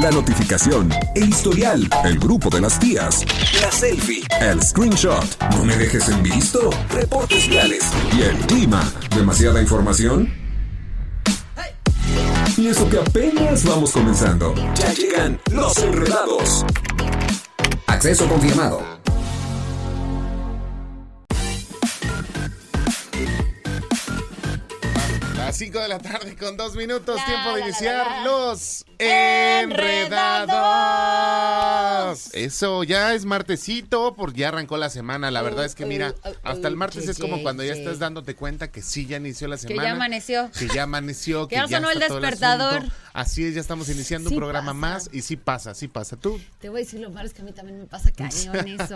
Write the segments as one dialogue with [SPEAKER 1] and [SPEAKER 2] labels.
[SPEAKER 1] la notificación, el historial, el grupo de las tías, la selfie, el screenshot, no me dejes en visto, reportes viales y el clima. ¿Demasiada información? Y eso que apenas vamos comenzando. Ya llegan los enredados. Acceso confirmado.
[SPEAKER 2] Las 5 de la tarde con dos minutos, tiempo de iniciar los enredados. Eso, ya es martesito, porque ya arrancó la semana. La verdad es que mira, hasta el martes es como cuando ya estás dándote cuenta que sí ya inició la semana.
[SPEAKER 3] Que ya amaneció.
[SPEAKER 2] Que ya amaneció.
[SPEAKER 3] que, ya sonó el despertador.
[SPEAKER 2] Así es, ya estamos iniciando un programa más y sí pasa, sí pasa. ¿Tú?
[SPEAKER 3] Te voy a decir lo malo es que a mí también me pasa cañón eso.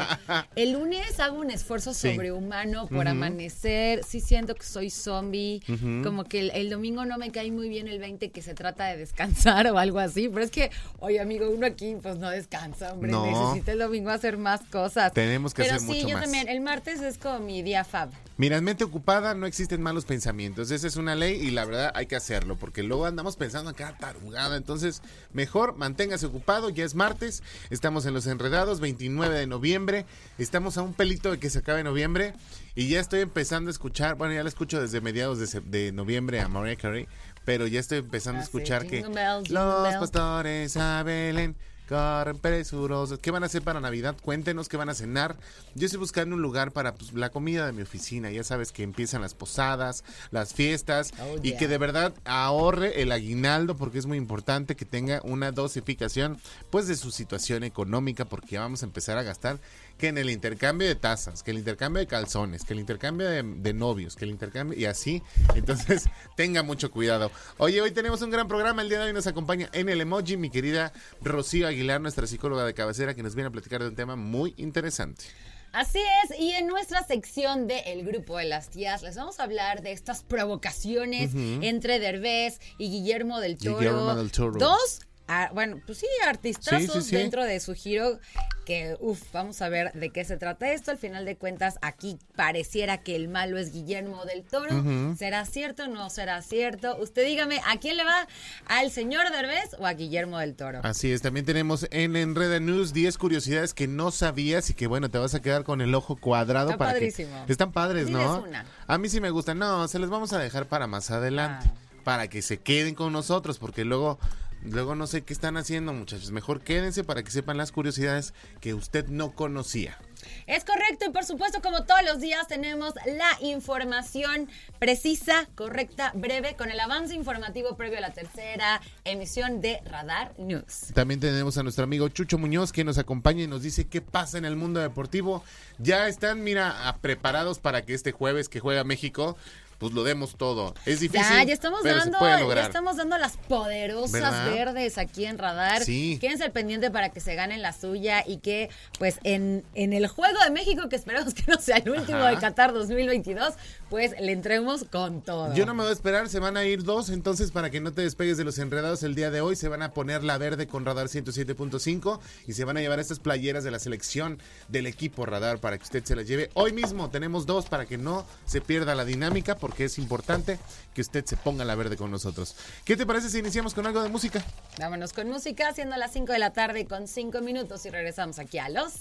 [SPEAKER 3] El lunes hago un esfuerzo sobrehumano por amanecer. Sí siento que soy zombie. Como que el, domingo no me cae muy bien el 20 que se trata de descansar o algo así. Pero es que, oye, amigo, uno aquí pues no descansa, hombre. Necesita el domingo hacer más cosas.
[SPEAKER 2] Tenemos que
[SPEAKER 3] Pero
[SPEAKER 2] hacer
[SPEAKER 3] sí,
[SPEAKER 2] mucho
[SPEAKER 3] yo
[SPEAKER 2] más.
[SPEAKER 3] también. El martes es como mi día fab.
[SPEAKER 2] Mira, en mente ocupada no existen malos pensamientos. Esa es una ley y la verdad hay que hacerlo porque luego andamos pensando acá tarugada. Entonces, mejor manténgase ocupado. Ya es martes, estamos en los enredados, 29 de noviembre. Estamos a un pelito de que se acabe noviembre y ya estoy empezando a escuchar. Bueno, ya la escucho desde mediados de, de noviembre a Mariah Carey, pero ya estoy empezando a
[SPEAKER 3] Ah,
[SPEAKER 2] escuchar que los pastores a Belén corren presurosos. ¿Qué van a hacer para Navidad? Cuéntenos qué van a cenar. Yo estoy buscando un lugar para pues, la comida de mi oficina. Ya sabes que empiezan las posadas, las fiestas
[SPEAKER 3] Oh,
[SPEAKER 2] y
[SPEAKER 3] yeah.
[SPEAKER 2] que de verdad ahorre el aguinaldo porque es muy importante que tenga una dosificación pues de su situación económica porque ya vamos a empezar a gastar que en el intercambio de tazas, que el intercambio de calzones, que el intercambio de, de novios, que el intercambio y así. Entonces, tenga mucho cuidado. Oye, hoy tenemos un gran programa. El día de hoy nos acompaña en el emoji mi querida Rocío Aguilar, nuestra psicóloga de cabecera, que nos viene a platicar de un tema muy interesante.
[SPEAKER 3] Así es, y en nuestra sección de El Grupo de las Tías les vamos a hablar de estas provocaciones entre Derbez y Guillermo del Toro.
[SPEAKER 2] Guillermo del Toro.
[SPEAKER 3] Dos, ah, bueno, pues sí, artistazos
[SPEAKER 2] Sí, sí, sí.
[SPEAKER 3] dentro de su giro que, uff, vamos a ver de qué se trata esto. Al final de cuentas, aquí pareciera que el malo es Guillermo del Toro. ¿Será cierto o no será cierto? Usted dígame, ¿a quién le va? ¿Al señor Derbez o a Guillermo del Toro?
[SPEAKER 2] Así es, también tenemos en Enreda News 10 curiosidades que no sabías y que bueno, te vas a quedar con el ojo cuadrado
[SPEAKER 3] Está
[SPEAKER 2] para
[SPEAKER 3] padrísimo.
[SPEAKER 2] que están padres, ¿no?
[SPEAKER 3] Una.
[SPEAKER 2] A mí sí me gustan. No, se les vamos a dejar para más adelante,
[SPEAKER 3] Ah.
[SPEAKER 2] para que se queden con nosotros porque luego luego no sé qué están haciendo, muchachos. Mejor quédense para que sepan las curiosidades que usted no conocía.
[SPEAKER 3] Es correcto y por supuesto como todos los días tenemos la información precisa, correcta, breve con el avance informativo previo a la tercera emisión de Radar News.
[SPEAKER 2] También tenemos a nuestro amigo Chucho Muñoz que nos acompaña y nos dice qué pasa en el mundo deportivo. Ya están, mira, preparados para que este jueves que juega México, pues lo demos todo. Es difícil.
[SPEAKER 3] Ya, ya estamos
[SPEAKER 2] pero se
[SPEAKER 3] dando,
[SPEAKER 2] puede
[SPEAKER 3] ya estamos dando las poderosas
[SPEAKER 2] ¿Verdad?
[SPEAKER 3] verdes aquí en Radar.
[SPEAKER 2] Sí.
[SPEAKER 3] Quédense al pendiente para que se ganen la suya y que pues en, en el Juego de México, que esperemos que no sea el último
[SPEAKER 2] Ajá.
[SPEAKER 3] de Qatar 2022, pues le entremos con todo.
[SPEAKER 2] Yo no me voy a esperar, se van a ir dos, entonces para que no te despegues de los enredados el día de hoy, se van a poner la verde con Radar 107.5 y se van a llevar estas playeras de la selección del equipo Radar para que usted se las lleve. Hoy mismo tenemos dos para que no se pierda la dinámica porque es importante que usted se ponga la verde con nosotros. ¿Qué te parece si iniciamos con algo de música?
[SPEAKER 3] Vámonos con música, siendo las 5 de la tarde con 5 minutos y regresamos aquí a los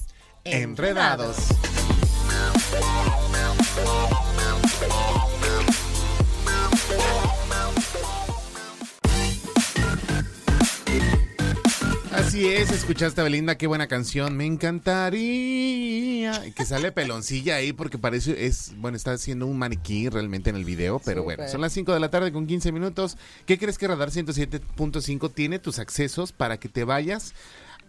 [SPEAKER 2] Enredados. Así es, escuchaste a Belinda, qué buena canción, me encantaría. Que sale peloncilla ahí porque parece, es, bueno, está haciendo un maniquí realmente en el video, pero
[SPEAKER 3] Súper.
[SPEAKER 2] bueno, son las 5 de la tarde con 15 minutos. ¿Qué crees que Radar 107.5 tiene tus accesos para que te vayas?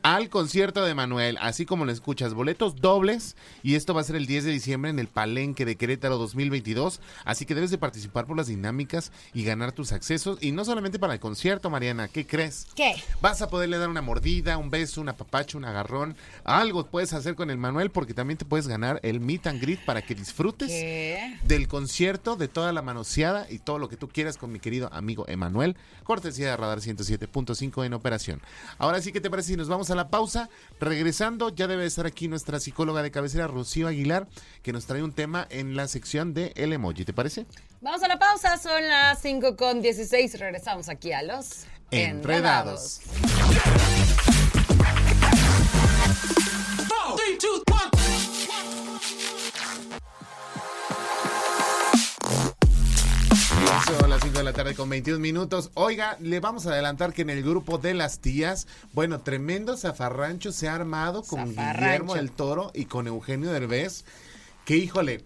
[SPEAKER 2] Al concierto de Manuel, así como lo escuchas, boletos dobles y esto va a ser el 10 de diciembre en el Palenque de Querétaro 2022, así que debes de participar por las dinámicas y ganar tus accesos y no solamente para el concierto, Mariana, ¿qué crees?
[SPEAKER 3] ¿Qué?
[SPEAKER 2] Vas a poderle dar una mordida, un beso, una papacha, un agarrón, algo puedes hacer con el Manuel porque también te puedes ganar el meet and greet para que disfrutes
[SPEAKER 3] ¿Qué?
[SPEAKER 2] del concierto, de toda la manoseada y todo lo que tú quieras con mi querido amigo Emanuel, cortesía de Radar 107.5 en operación. Ahora sí, ¿qué te parece si nos vamos a la pausa? Regresando, ya debe estar aquí nuestra psicóloga de cabecera, Rocío Aguilar, que nos trae un tema en la sección de El Emoji, ¿te parece?
[SPEAKER 3] Vamos a la pausa, son las 5 con 16, regresamos aquí a los
[SPEAKER 2] Enredados. Las 5 de la tarde con 21 minutos. Oiga, le vamos a adelantar que en el grupo de las tías, bueno, tremendo zafarrancho se ha armado con Guillermo del Toro y con Eugenio Derbez. Que híjole,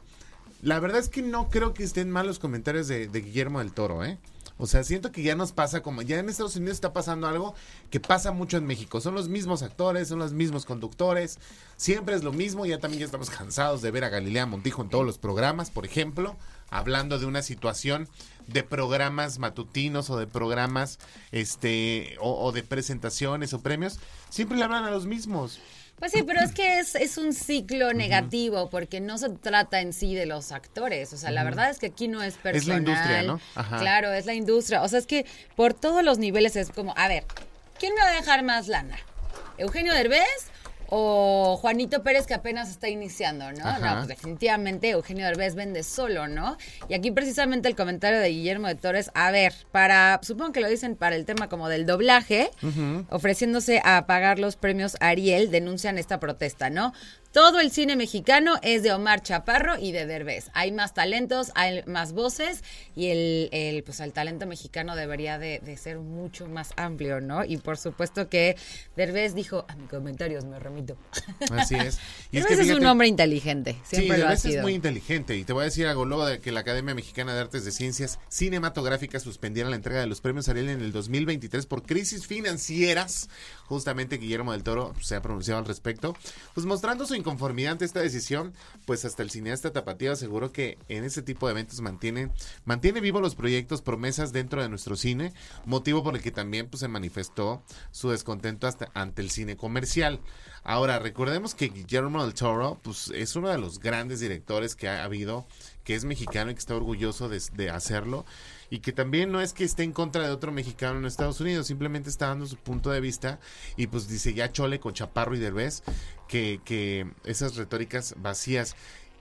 [SPEAKER 2] la verdad es que no creo que estén mal los comentarios de, de Guillermo del Toro, ¿eh? O sea, siento que ya nos pasa como, ya en Estados Unidos está pasando algo que pasa mucho en México. Son los mismos actores, son los mismos conductores, siempre es lo mismo. Ya también ya estamos cansados de ver a Galilea Montijo en todos los programas, por ejemplo, hablando de una situación de programas matutinos o de programas, este, o, o de presentaciones o premios. Siempre le hablan a los mismos.
[SPEAKER 3] Pues sí, pero es que es, es un ciclo negativo porque no se trata en sí de los actores. O sea, la verdad es que aquí no es personal.
[SPEAKER 2] Es la industria, ¿no?
[SPEAKER 3] Ajá. Claro, es la industria. O sea, es que por todos los niveles es como, a ver, ¿quién me va a dejar más lana? ¿Eugenio Derbez o Juanito Pérez que apenas está iniciando, ¿no?
[SPEAKER 2] Ajá.
[SPEAKER 3] No, pues definitivamente Eugenio Derbez vende solo, ¿no? Y aquí precisamente el comentario de Guillermo de Torres, a ver, para, supongo que lo dicen para el tema como del doblaje, ofreciéndose a pagar los premios Ariel, denuncian esta protesta, ¿no? Todo el cine mexicano es de Omar Chaparro y de Derbez. Hay más talentos, hay más voces y el, el, pues el talento mexicano debería de, de ser mucho más amplio, ¿no? Y por supuesto que Derbez dijo, a mis comentarios me remito.
[SPEAKER 2] Así es. Y
[SPEAKER 3] Derbez es,
[SPEAKER 2] fíjate-
[SPEAKER 3] un hombre inteligente, siempre
[SPEAKER 2] sí,
[SPEAKER 3] lo ha
[SPEAKER 2] Derbez
[SPEAKER 3] sido.
[SPEAKER 2] es muy inteligente y te voy a decir algo luego de que la Academia Mexicana de Artes de Ciencias Cinematográficas suspendiera la entrega de los premios Ariel en el 2023 por crisis financieras. Justamente Guillermo del Toro se ha pronunciado al respecto, pues mostrando su inconformidad ante esta decisión, pues hasta el cineasta tapatío aseguró que en este tipo de eventos mantiene mantiene vivos los proyectos promesas dentro de nuestro cine, motivo por el que también pues se manifestó su descontento hasta ante el cine comercial. Ahora, recordemos que Guillermo del Toro pues, es uno de los grandes directores que ha habido, que es mexicano y que está orgulloso de, hacerlo. Y que también no es que esté en contra de otro mexicano en Estados Unidos, simplemente está dando su punto de vista y pues dice ya chole con Chaparro y Derbez que, que esas retóricas vacías.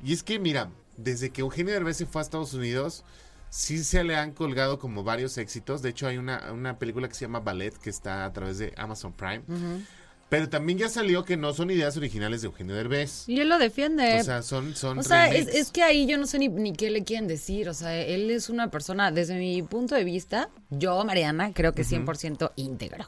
[SPEAKER 2] Y es que mira, desde que Eugenio Derbez se fue a Estados Unidos, sí se le han colgado como varios éxitos. De hecho, hay una, una película que se llama Ballet que está a través de Amazon Prime. Pero también ya salió que no son ideas originales de Eugenio Derbez.
[SPEAKER 3] Y él lo defiende.
[SPEAKER 2] O sea, son, son
[SPEAKER 3] O sea, es, es que ahí yo no sé ni, ni qué le quieren decir. O sea, él es una persona, desde mi punto de vista, yo, Mariana, creo que 100% íntegro.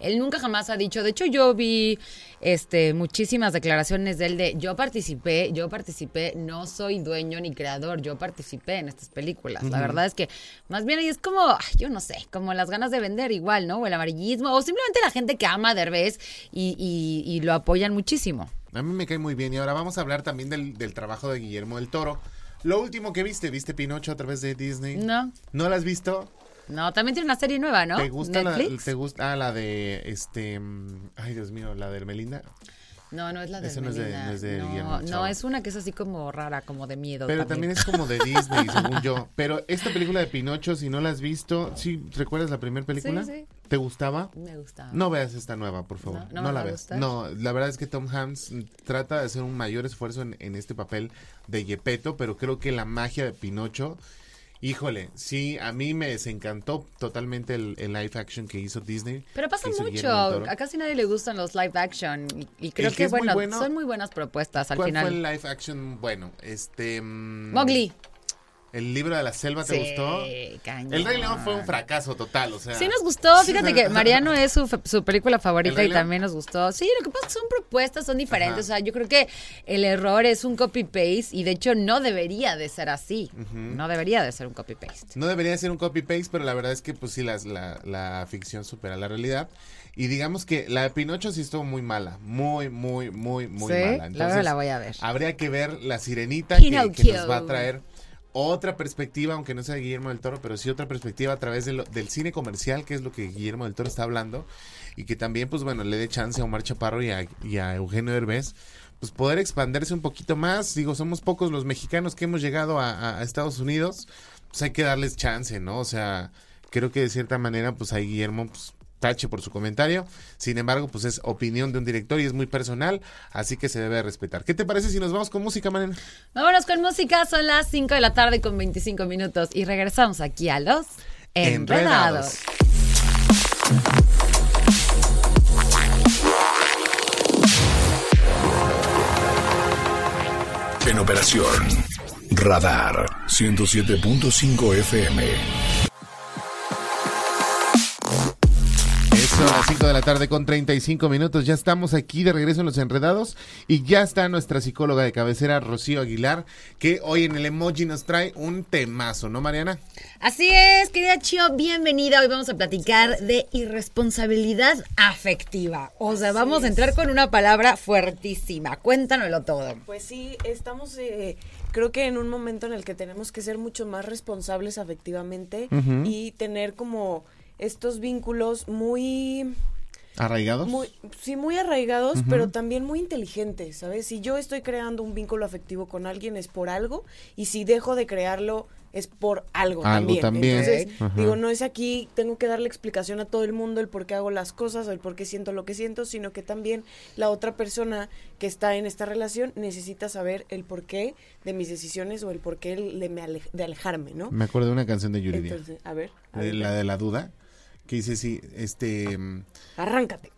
[SPEAKER 3] Él nunca jamás ha dicho, de hecho yo vi este muchísimas declaraciones de él de yo participé, yo participé, no soy dueño ni creador, yo participé en estas películas. La verdad es que más bien ahí es como, yo no sé, como las ganas de vender igual, ¿no? O el amarillismo, o simplemente la gente que ama a Derbez y, y- y lo apoyan muchísimo.
[SPEAKER 2] A mí me cae muy bien. Y ahora vamos a hablar también del, del trabajo de Guillermo del Toro. Lo último que viste, ¿viste Pinocho a través de Disney?
[SPEAKER 3] No.
[SPEAKER 2] ¿No la has visto?
[SPEAKER 3] No, también tiene una serie nueva, ¿no?
[SPEAKER 2] ¿Te gusta la, te gusta ah, la de este mm, ay Dios mío, la de Hermelinda?
[SPEAKER 3] No, no es la de
[SPEAKER 2] Esa no es de-
[SPEAKER 3] Melinda.
[SPEAKER 2] no es de
[SPEAKER 3] no,
[SPEAKER 2] Guillermo
[SPEAKER 3] no, es una que es así como rara, como de miedo.
[SPEAKER 2] Pero también es como de Disney, según yo. Pero esta película de Pinocho, si no la has visto, ¿sí recuerdas la primera película?
[SPEAKER 3] Sí, sí.
[SPEAKER 2] ¿Te gustaba?
[SPEAKER 3] Me gusta.
[SPEAKER 2] No veas esta nueva, por favor.
[SPEAKER 3] No,
[SPEAKER 2] No,
[SPEAKER 3] no me
[SPEAKER 2] la veas. No, la verdad es que Tom Hanks trata de hacer un mayor esfuerzo en, en este papel de Gepetto, pero creo que la magia de Pinocho, híjole, sí, a mí me desencantó totalmente el, el live action que hizo Disney.
[SPEAKER 3] Pero pasa mucho. A casi nadie le gustan los live action. Y, y creo
[SPEAKER 2] El que
[SPEAKER 3] bueno,
[SPEAKER 2] bueno-
[SPEAKER 3] son muy buenas propuestas al
[SPEAKER 2] ¿Cuál
[SPEAKER 3] final.
[SPEAKER 2] fue el live action? Bueno, este... mm,
[SPEAKER 3] Mowgli.
[SPEAKER 2] ¿El libro de la selva te
[SPEAKER 3] Sí,
[SPEAKER 2] gustó?
[SPEAKER 3] cañón.
[SPEAKER 2] El Rey León fue un fracaso total, o sea...
[SPEAKER 3] Sí nos gustó, fíjate que Mariano es su, su película
[SPEAKER 2] ¿El
[SPEAKER 3] favorita y también nos gustó. Sí, lo que pasa es que son propuestas, son diferentes.
[SPEAKER 2] Ajá.
[SPEAKER 3] O sea, yo creo que el error es un copy-paste y de hecho no debería de ser así. No debería de ser un copy-paste.
[SPEAKER 2] No debería ser un copy-paste, pero la verdad es que pues sí, las- la, la ficción supera la realidad. Y digamos que la de Pinocho sí estuvo muy mala, muy, muy, muy, muy
[SPEAKER 3] Sí,
[SPEAKER 2] mala.
[SPEAKER 3] la
[SPEAKER 2] Entonces,
[SPEAKER 3] verdad la voy a ver.
[SPEAKER 2] Habría que ver La Sirenita, que, que nos va a traer otra perspectiva, aunque no sea Guillermo del Toro, pero sí otra perspectiva a través del cine comercial, que es lo que Guillermo del Toro está hablando. Y que también, pues bueno, le dé chance a Omar Chaparro y a, y a Eugenio Derbez pues poder expandirse un poquito más. Digo, somos pocos los mexicanos que hemos llegado a- a Estados Unidos, pues hay que darles chance, ¿no? O sea, creo que de cierta manera, pues ahí Guillermo, pues tache por su comentario. Sin embargo, pues es opinión de un director y es muy personal, así que se debe respetar. ¿Qué te parece si nos vamos con música, Mariana?
[SPEAKER 3] Vámonos con música, son las 5 de la tarde con 25 minutos y regresamos aquí a los Enredados.
[SPEAKER 2] Enredados.
[SPEAKER 1] En operación, Radar 107.5 FM.
[SPEAKER 2] Son las 5 de la tarde con 35 minutos. Ya estamos aquí de regreso en Los Enredados y ya está nuestra psicóloga de cabecera, Rocío Aguilar, que hoy en el emoji nos trae un temazo, ¿no, Mariana?
[SPEAKER 3] Así es, querida Chio, bienvenida. Hoy vamos a platicar de irresponsabilidad afectiva. O sea, vamos a entrar con una palabra fuertísima. Cuéntanoslo todo.
[SPEAKER 4] Pues sí, estamos... Eh, creo que en un momento en el que tenemos que ser mucho más responsables afectivamente y tener como estos vínculos muy...
[SPEAKER 2] ¿Arraigados?
[SPEAKER 4] Muy, sí, muy arraigados, pero también muy inteligentes, ¿sabes? Si yo estoy creando un vínculo afectivo con alguien es por algo y si dejo de crearlo es por algo,
[SPEAKER 2] algo
[SPEAKER 4] también. Entonces, digo, no es aquí, tengo que darle explicación a todo el mundo el por qué hago las cosas, el por qué siento lo que siento, sino que también la otra persona que está en esta relación necesita saber el porqué de mis decisiones o el porqué de, de alejarme, ¿no?
[SPEAKER 2] Me acuerdo de una canción de Yuridia.
[SPEAKER 4] Entonces, a ver.
[SPEAKER 2] la de la duda que dice sí, este... Mm,
[SPEAKER 4] Arráncate.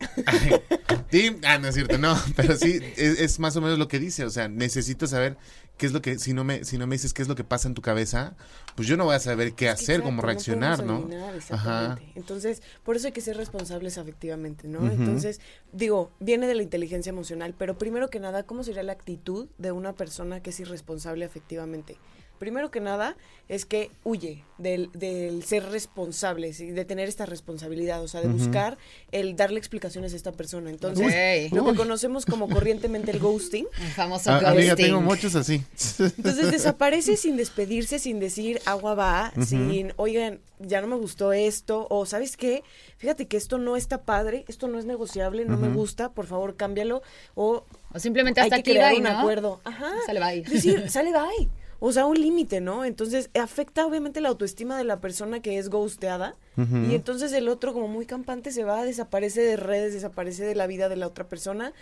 [SPEAKER 2] sí, ah, no es cierto, no, pero sí, es, más o menos lo que dice, o sea, necesito saber qué es lo que, si no me, si no me dices qué es lo que pasa en tu cabeza, pues yo no voy a saber qué hacer, cómo reaccionar, ¿no?
[SPEAKER 4] Ajá. Entonces, por eso hay que ser responsables afectivamente, ¿no? Entonces, digo, viene de la inteligencia emocional, pero primero que nada, ¿cómo sería la actitud de una persona que es irresponsable afectivamente? Primero que nada, es que huye del, del ser responsable, de tener esta responsabilidad, o sea, de buscar el darle explicaciones a esta persona. Entonces, lo que conocemos como corrientemente el ghosting.
[SPEAKER 3] El famoso ah, ghosting.
[SPEAKER 2] tengo muchos así.
[SPEAKER 4] Entonces, desaparece sin despedirse, sin decir agua va, sin, oigan, ya no me gustó esto, o ¿sabes qué? Fíjate que esto no está padre, esto no es negociable, no me gusta, por favor, cámbialo, o...
[SPEAKER 3] O simplemente hasta hay que crear un
[SPEAKER 4] acuerdo. Ajá.
[SPEAKER 3] Sale bye.
[SPEAKER 4] Decir, sale bye. O sea, un límite, ¿no? Entonces afecta obviamente la autoestima de la persona que es ghosteada y entonces el otro como muy campante se va, desaparece de redes, desaparece de la vida de la otra persona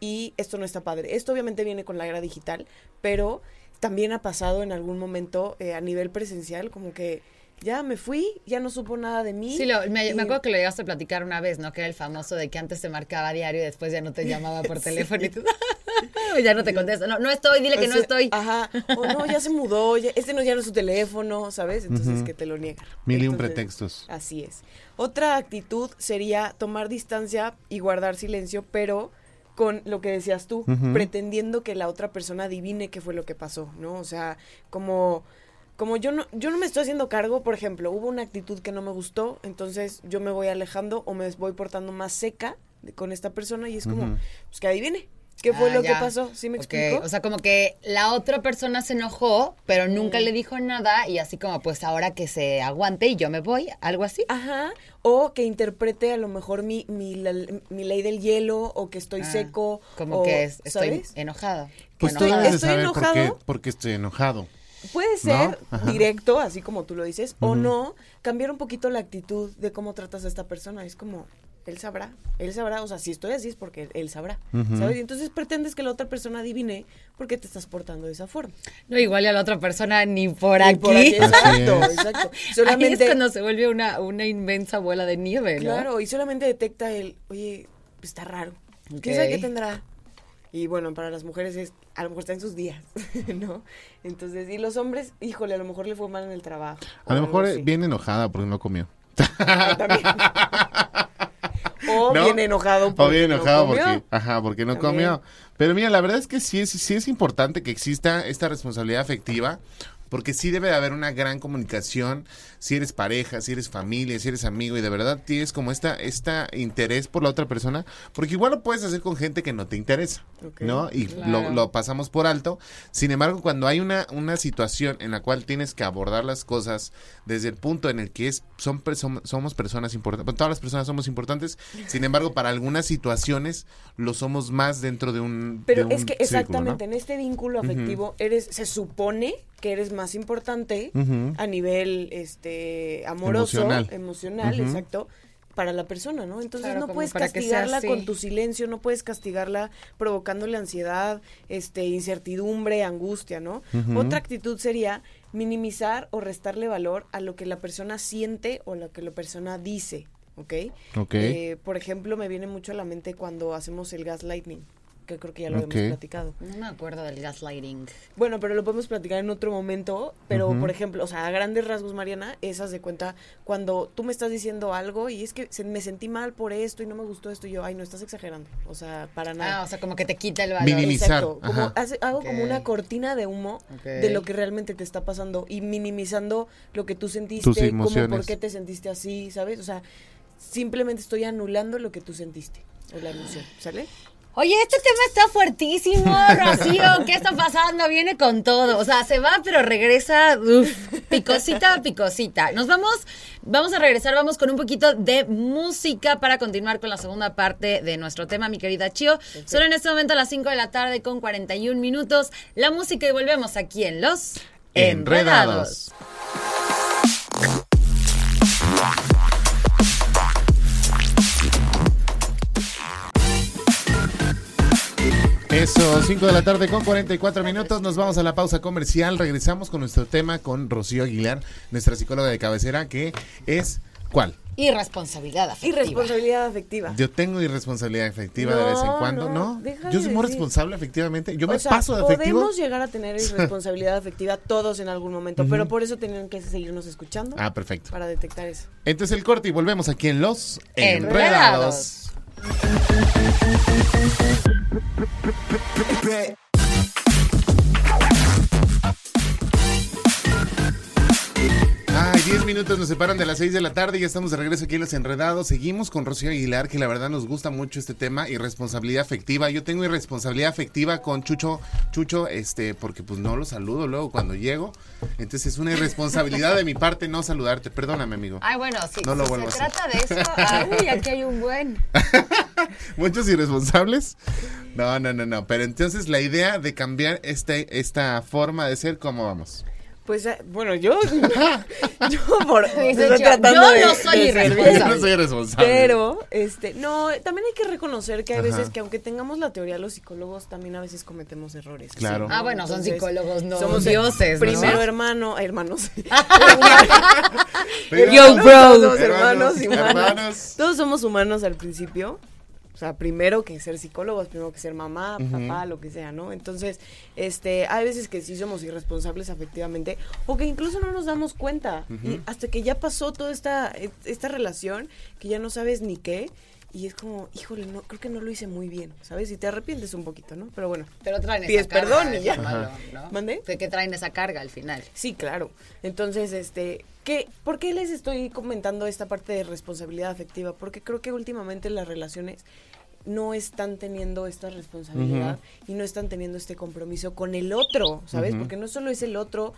[SPEAKER 4] y esto no está padre. Esto obviamente viene con la era digital, pero también ha pasado en algún momento eh, a nivel presencial como que ya me fui, ya no supo nada de mí.
[SPEAKER 3] Sí, me, acuerdo que lo llegaste a platicar una vez, ¿no? Que era el famoso de que antes te marcaba diario y después ya no te llamaba por teléfono y tú, ya no te contesta. No, no estoy, dile que no estoy.
[SPEAKER 4] Ajá. O no, ya se mudó, este no ya no es su teléfono, ¿sabes? Entonces que te lo niega.
[SPEAKER 2] Mil y un pretextos.
[SPEAKER 4] Así es. Otra actitud sería tomar distancia y guardar silencio, pero con lo que decías tú, pretendiendo que la otra persona adivine qué fue lo que pasó, ¿no? O sea, como como yo no, yo no me estoy haciendo cargo, por ejemplo, hubo una actitud que no me gustó, entonces yo me voy alejando o me voy portando más seca con esta persona y es como, pues que adivine. ¿Qué fue ah, lo que pasó? ¿Sí me explico?
[SPEAKER 3] O sea, como que la otra persona se enojó, pero nunca le dijo nada y así como, pues ahora que se aguante y yo me voy, algo así.
[SPEAKER 4] Ajá. O que interprete a lo mejor mi, mi, mi ley del hielo o que estoy ah, seco.
[SPEAKER 3] Como que estoy enojada.
[SPEAKER 2] Pues tú debes de saber por qué, porque estoy enojado.
[SPEAKER 4] Puede ser directo, así como tú lo dices, o no, cambiar un poquito la actitud de cómo tratas a esta persona. Es como, él sabrá, él sabrá, o sea, si estoy así es porque él sabrá, ¿sabes? Y entonces pretendes que la otra persona adivine por qué te estás portando de esa forma.
[SPEAKER 3] No, igual a la otra persona ni por aquí.
[SPEAKER 4] Exacto, exacto.
[SPEAKER 3] Solamente, Ahí es cuando se vuelve una, una inmensa bola de nieve, ¿no?
[SPEAKER 4] Claro, y solamente detecta el, oye, pues está raro. ¿Qué sabe qué tendrá? Y bueno, para las mujeres es, a lo mejor está en sus días, ¿no? Entonces, y los hombres, híjole, a lo mejor le fue mal en el trabajo.
[SPEAKER 2] A lo mejor viene enojada porque no comió.
[SPEAKER 4] o viene enojado
[SPEAKER 2] porque o viene enojado porque, ajá, porque no comió. Pero mira, la verdad es que sí es, sí es importante que exista esta responsabilidad afectiva porque sí debe de haber una gran comunicación si eres pareja, si eres familia, si eres amigo y de verdad tienes como esta, esta interés por la otra persona, porque igual lo puedes hacer con gente que no te interesa, ¿no? Y lo, pasamos por alto. Sin embargo, cuando hay una, una situación en la cual tienes que abordar las cosas desde el punto en el que es, son, somos personas importantes, todas las personas somos importantes, sin embargo, para algunas situaciones lo somos más dentro de un...
[SPEAKER 4] Pero es que exactamente, en este vínculo afectivo eres, se supone que eres más importante a nivel este amoroso, emocional, exacto, para la persona, ¿no? Entonces no puedes castigarla con tu silencio, no puedes castigarla provocándole ansiedad, este incertidumbre, angustia, ¿no? Otra actitud sería minimizar o restarle valor a lo que la persona siente o lo que la persona dice. ¿ok?
[SPEAKER 2] Ok.
[SPEAKER 4] Eh, por ejemplo, me viene mucho a la mente cuando hacemos el gaslighting, que creo que ya lo
[SPEAKER 2] Ok.
[SPEAKER 4] hemos platicado.
[SPEAKER 3] No me acuerdo del gaslighting.
[SPEAKER 4] Bueno, pero lo podemos platicar en otro momento. Pero, por ejemplo, o sea, a grandes rasgos, Mariana, esas de cuenta cuando tú me estás diciendo algo y es que se- me sentí mal por esto y no me gustó esto. Y yo, ay, no estás exagerando. O sea, para nada.
[SPEAKER 3] Ah, o sea, como que te quita el valor.
[SPEAKER 2] Minimizar.
[SPEAKER 4] Exacto. Como
[SPEAKER 2] ajá.
[SPEAKER 4] hace- hago como una cortina de humo de lo que realmente te está pasando y minimizando lo que tú
[SPEAKER 2] Tus
[SPEAKER 4] sentiste, como por qué te sentiste así, ¿sabes? O sea, simplemente estoy anulando lo que tú sentiste o la emoción, ¿sale?
[SPEAKER 3] Oye, este tema está fuertísimo, Rocío. ¿Qué está pasando? Viene con todo. O sea, se va, pero regresa, uf, picosita a picosita. Nos vamos, vamos a regresar, vamos con un poquito de música para continuar con la segunda parte de nuestro tema, mi querida Chio. Solo en este momento a las 5 de la tarde con 41 minutos. La música y volvemos aquí en Los
[SPEAKER 2] Enredados.
[SPEAKER 3] Enredados.
[SPEAKER 2] Eso, 5 de la tarde con 44 minutos. Nos vamos a la pausa comercial. Regresamos con nuestro tema con Rocío Aguilar, nuestra psicóloga de cabecera, que es ¿cuál?
[SPEAKER 3] Irresponsabilidad afectiva.
[SPEAKER 4] Irresponsabilidad afectiva.
[SPEAKER 2] Yo tengo irresponsabilidad afectiva de vez en cuando,
[SPEAKER 4] no,
[SPEAKER 2] Yo soy muy responsable efectivamente. Yo me
[SPEAKER 4] O sea,
[SPEAKER 2] paso de afectivo.
[SPEAKER 4] Podemos llegar a tener irresponsabilidad afectiva todos en algún momento, pero por eso tienen que seguirnos escuchando
[SPEAKER 2] Ah, perfecto.
[SPEAKER 4] para detectar eso.
[SPEAKER 2] Entonces el corte y volvemos aquí en Los
[SPEAKER 3] Enredados.
[SPEAKER 2] Enredados. Ay, 10 minutos nos separan de las 6 de la tarde y ya estamos de regreso aquí en Los Enredados. Seguimos con Rocío Aguilar, que la verdad nos gusta mucho este tema, irresponsabilidad afectiva. Yo tengo irresponsabilidad afectiva con Chucho, Chucho, este, porque pues no lo saludo luego cuando llego. Entonces es una irresponsabilidad de mi parte no saludarte. Perdóname, amigo.
[SPEAKER 3] Ay, bueno, sí,
[SPEAKER 2] No lo
[SPEAKER 3] si
[SPEAKER 2] vuelvo
[SPEAKER 3] se
[SPEAKER 2] a hacer.
[SPEAKER 3] trata de eso, uy, aquí hay un buen.
[SPEAKER 2] Muchos irresponsables. No, no, no, no. Pero entonces la idea de cambiar este, esta forma de ser, ¿cómo vamos?
[SPEAKER 4] Pues eh, bueno, yo, yo por estoy
[SPEAKER 3] yo,
[SPEAKER 4] tratando
[SPEAKER 3] yo
[SPEAKER 4] de-
[SPEAKER 3] no soy
[SPEAKER 4] de ser
[SPEAKER 3] irresponsable.
[SPEAKER 2] Yo no soy irresponsable.
[SPEAKER 4] Pero, este, no, también hay que reconocer que hay
[SPEAKER 2] Ajá.
[SPEAKER 4] veces que aunque tengamos la teoría, los psicólogos también a veces cometemos errores.
[SPEAKER 2] Claro.
[SPEAKER 3] Ah, bueno, son psicólogos, no
[SPEAKER 4] somos
[SPEAKER 3] dioses, ¿no?
[SPEAKER 4] Primero hermano, hermanos.
[SPEAKER 3] Yo, bro.
[SPEAKER 4] Todos hermanos y humanos.
[SPEAKER 2] hermanos.
[SPEAKER 4] Todos somos humanos al principio. O sea, primero que ser psicólogos, primero que ser mamá, papá, lo que sea, ¿no? Entonces, este, hay veces que sí somos irresponsables afectivamente o que incluso no nos damos cuenta. Y hasta que ya pasó toda esta, esta relación, que ya no sabes ni qué, y es como, híjole, no, creo que no lo hice muy bien, ¿sabes? Y te arrepientes un poquito, ¿no? Pero bueno.
[SPEAKER 3] Pero traen
[SPEAKER 4] Pides
[SPEAKER 3] esa carga.
[SPEAKER 4] perdón y ya.
[SPEAKER 3] lo malo, ¿no?
[SPEAKER 4] ¿Mande?
[SPEAKER 3] De que traen esa carga al final.
[SPEAKER 4] Sí, claro. Entonces, este, ¿qué, ¿por qué les estoy comentando esta parte de responsabilidad afectiva? Porque creo que últimamente las relaciones no están teniendo esta responsabilidad y no están teniendo este compromiso con el otro, ¿sabes? Porque no solo es el otro,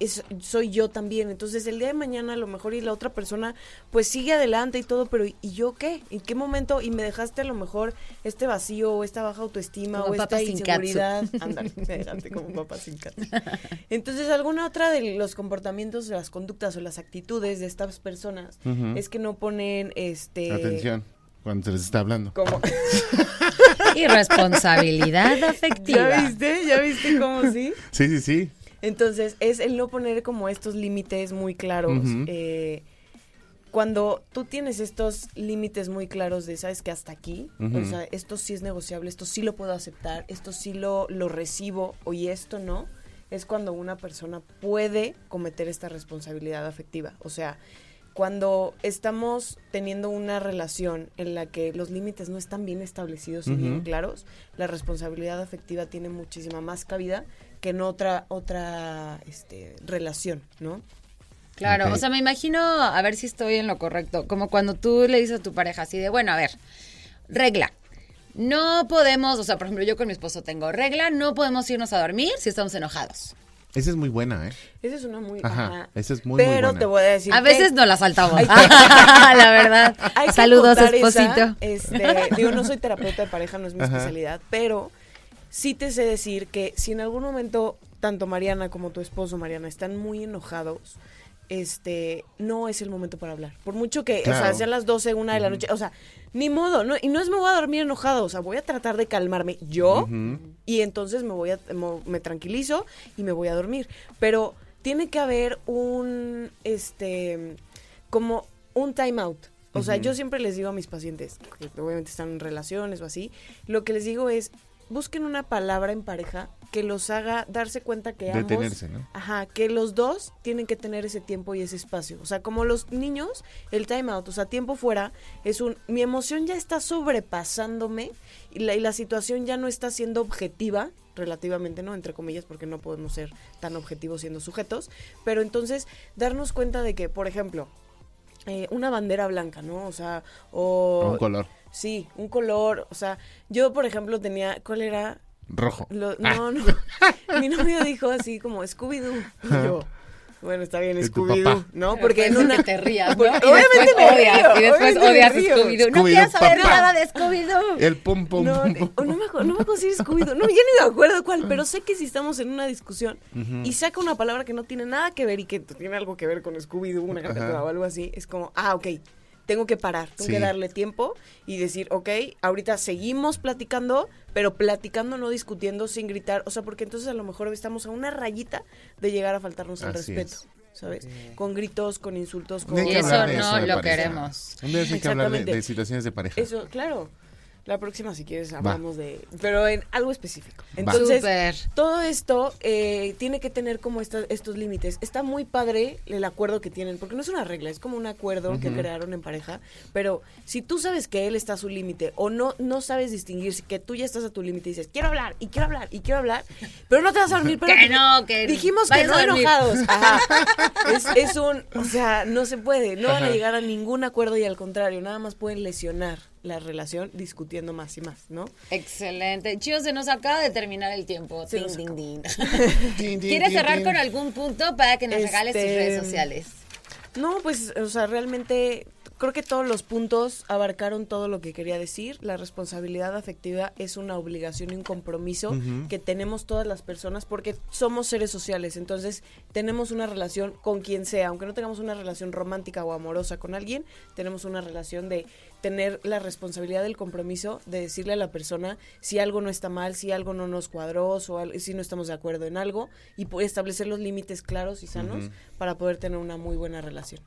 [SPEAKER 4] es, soy yo también. Entonces, el día de mañana a lo mejor y la otra persona pues sigue adelante y todo, pero ¿y yo qué? ¿En qué momento? Y me dejaste a lo mejor este vacío o esta baja autoestima
[SPEAKER 3] Como
[SPEAKER 4] o esta inseguridad. Ándale, me dejaste como papá sin katsu. Entonces, alguna otra de los comportamientos, las conductas o las actitudes de estas personas es que no ponen este
[SPEAKER 2] Atención, cuando se les está hablando.
[SPEAKER 4] como
[SPEAKER 3] Irresponsabilidad afectiva.
[SPEAKER 4] ¿Ya viste? ¿Ya viste cómo sí?
[SPEAKER 2] Sí, sí, sí.
[SPEAKER 4] Entonces, es el no poner como estos límites muy claros. Eh, cuando tú tienes estos límites muy claros de, sabes que hasta aquí, o sea, esto sí es negociable, esto sí lo puedo aceptar, esto sí lo, lo recibo, o y esto no, es cuando una persona puede cometer esta responsabilidad afectiva. O sea, cuando estamos teniendo una relación en la que los límites no están bien establecidos y bien claros, la responsabilidad afectiva tiene muchísima más cabida que en otra otra este, relación, ¿no?
[SPEAKER 3] Claro, o sea, me imagino, a ver si estoy en lo correcto, como cuando tú le dices a tu pareja así de, bueno, a ver, regla. No podemos, o sea, por ejemplo, yo con mi esposo tengo regla, no podemos irnos a dormir si estamos enojados.
[SPEAKER 2] Esa es muy buena, ¿eh?
[SPEAKER 4] Esa es una muy
[SPEAKER 2] Ajá,
[SPEAKER 4] ajá.
[SPEAKER 2] esa es muy, muy
[SPEAKER 4] Pero
[SPEAKER 2] buena.
[SPEAKER 4] te voy a decir
[SPEAKER 3] A
[SPEAKER 4] que
[SPEAKER 3] veces no la saltamos, la verdad. Saludos, esposito.
[SPEAKER 4] esa, este, digo, no soy terapeuta de pareja, no es mi
[SPEAKER 2] Ajá.
[SPEAKER 4] especialidad, pero sí te sé decir que si en algún momento tanto Mariana como tu esposo, Mariana, están muy enojados, este, no es el momento para hablar. Por mucho que, o sea, sean las 12, una de la noche, o sea, ni modo, no, y no es me voy a dormir enojado, o sea, voy a tratar de calmarme yo y entonces me voy a, me tranquilizo y me voy a dormir. Pero tiene que haber un, este, como un time out. O sea, yo siempre les digo a mis pacientes, que obviamente están en relaciones o así, lo que les digo es, busquen una palabra en pareja que los haga darse cuenta que ambos...
[SPEAKER 2] Detenerse, ¿no?
[SPEAKER 4] Ajá, que los dos tienen que tener ese tiempo y ese espacio. O sea, como los niños, el time out, o sea, tiempo fuera, es un... Mi emoción ya está sobrepasándome y la, y la situación ya no está siendo objetiva, relativamente, ¿no? Entre comillas, porque no podemos ser tan objetivos siendo sujetos. Pero entonces, darnos cuenta de que, por ejemplo, eh, una bandera blanca, ¿no? O sea, o...
[SPEAKER 2] Un color.
[SPEAKER 4] Sí, un color. O sea, yo, por ejemplo, tenía... ¿Cuál era?
[SPEAKER 2] Rojo.
[SPEAKER 4] Lo-
[SPEAKER 2] Ah.
[SPEAKER 4] no, no. Mi novio dijo así como Scooby-Doo. Y yo, bueno, está bien, Scooby-Doo. ¿no? Porque en una...
[SPEAKER 3] que te rías, ¿no? Y
[SPEAKER 4] obviamente
[SPEAKER 3] después
[SPEAKER 4] me
[SPEAKER 3] odias,
[SPEAKER 4] río,
[SPEAKER 3] y después odias. Scooby-Doo. No quiero saber
[SPEAKER 2] papá.
[SPEAKER 3] nada de Scooby-Doo.
[SPEAKER 2] El pum pum
[SPEAKER 4] No, no, me, acu- no me acuerdo si es Scooby-Doo. No, ya ni me acuerdo cuál, pero sé que si estamos en una discusión y saca una palabra que no tiene nada que ver y que tiene algo que ver con Scooby-Doo, una caricatura o algo así, es como, ah, ok, tengo que parar, tengo
[SPEAKER 2] Sí.
[SPEAKER 4] que darle tiempo y decir, ok, ahorita seguimos platicando, pero platicando, no discutiendo, sin gritar, o sea, porque entonces a lo mejor estamos a una rayita de llegar a faltarnos el
[SPEAKER 2] Así
[SPEAKER 4] respeto.
[SPEAKER 2] es.
[SPEAKER 4] ¿Sabes? Con gritos, con insultos, con...
[SPEAKER 3] Y eso no lo
[SPEAKER 2] pareja.
[SPEAKER 3] queremos.
[SPEAKER 2] Un día hay que hablar de situaciones de pareja.
[SPEAKER 4] Eso, claro. La próxima, si quieres, hablamos de... Pero en algo específico. Entonces, todo esto eh, tiene que tener como esta- estos límites. Está muy padre el acuerdo que tienen, porque no es una regla, es como un acuerdo que crearon en pareja. Pero si tú sabes que él está a su límite o no, no sabes distinguir si que tú ya estás a tu límite y dices, quiero hablar, y quiero hablar, y quiero hablar, pero no te vas a dormir. Pero
[SPEAKER 3] Que no, que
[SPEAKER 4] Dijimos que no enojados. Ajá. Es, es un, o sea, no se puede. No van a llegar a ningún acuerdo y al contrario, nada más pueden lesionar la relación discutiendo más y más, ¿no?
[SPEAKER 3] Excelente. Chicos, se nos acaba de terminar el tiempo. Ding.
[SPEAKER 2] Tin, tin,
[SPEAKER 3] ¿Quieres cerrar con algún punto para que nos regales tus
[SPEAKER 4] Este,
[SPEAKER 3] redes sociales?
[SPEAKER 4] No, pues, o sea, realmente creo que todos los puntos abarcaron todo lo que quería decir. La responsabilidad afectiva es una obligación y un compromiso que tenemos todas las personas porque somos seres sociales. Entonces, tenemos una relación con quien sea, aunque no tengamos una relación romántica o amorosa con alguien, tenemos una relación de tener la responsabilidad del compromiso de decirle a la persona si algo no está mal, si algo no nos cuadró, o al- si no estamos de acuerdo en algo y establecer los límites claros y sanos para poder tener una muy buena relación.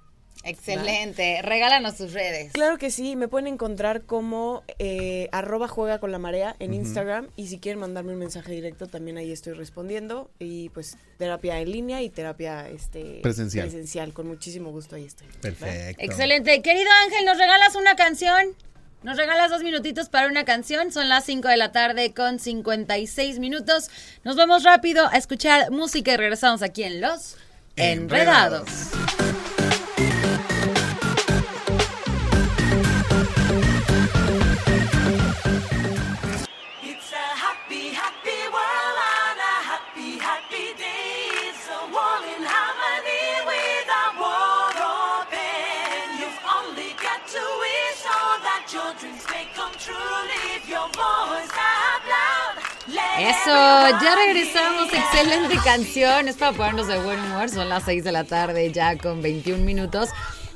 [SPEAKER 3] Excelente. Regálanos tus redes.
[SPEAKER 4] Claro que sí, me pueden encontrar como eh, arroba juega con la marea en Instagram y si quieren mandarme un mensaje directo también ahí estoy respondiendo y pues terapia en línea y terapia este
[SPEAKER 2] Presencial.
[SPEAKER 4] presencial con muchísimo gusto ahí estoy. ¿va?
[SPEAKER 2] Perfecto.
[SPEAKER 3] Excelente. Querido Ángel, ¿nos regalas una canción? Nos regalas dos minutitos para una canción. Son las 5 de la tarde con 56 minutos. Nos vamos rápido a escuchar música y regresamos aquí en Los Enredados. Ya regresamos. Excelente canción. Es para ponernos de buen humor. Son las 6 de la tarde ya con 21 minutos.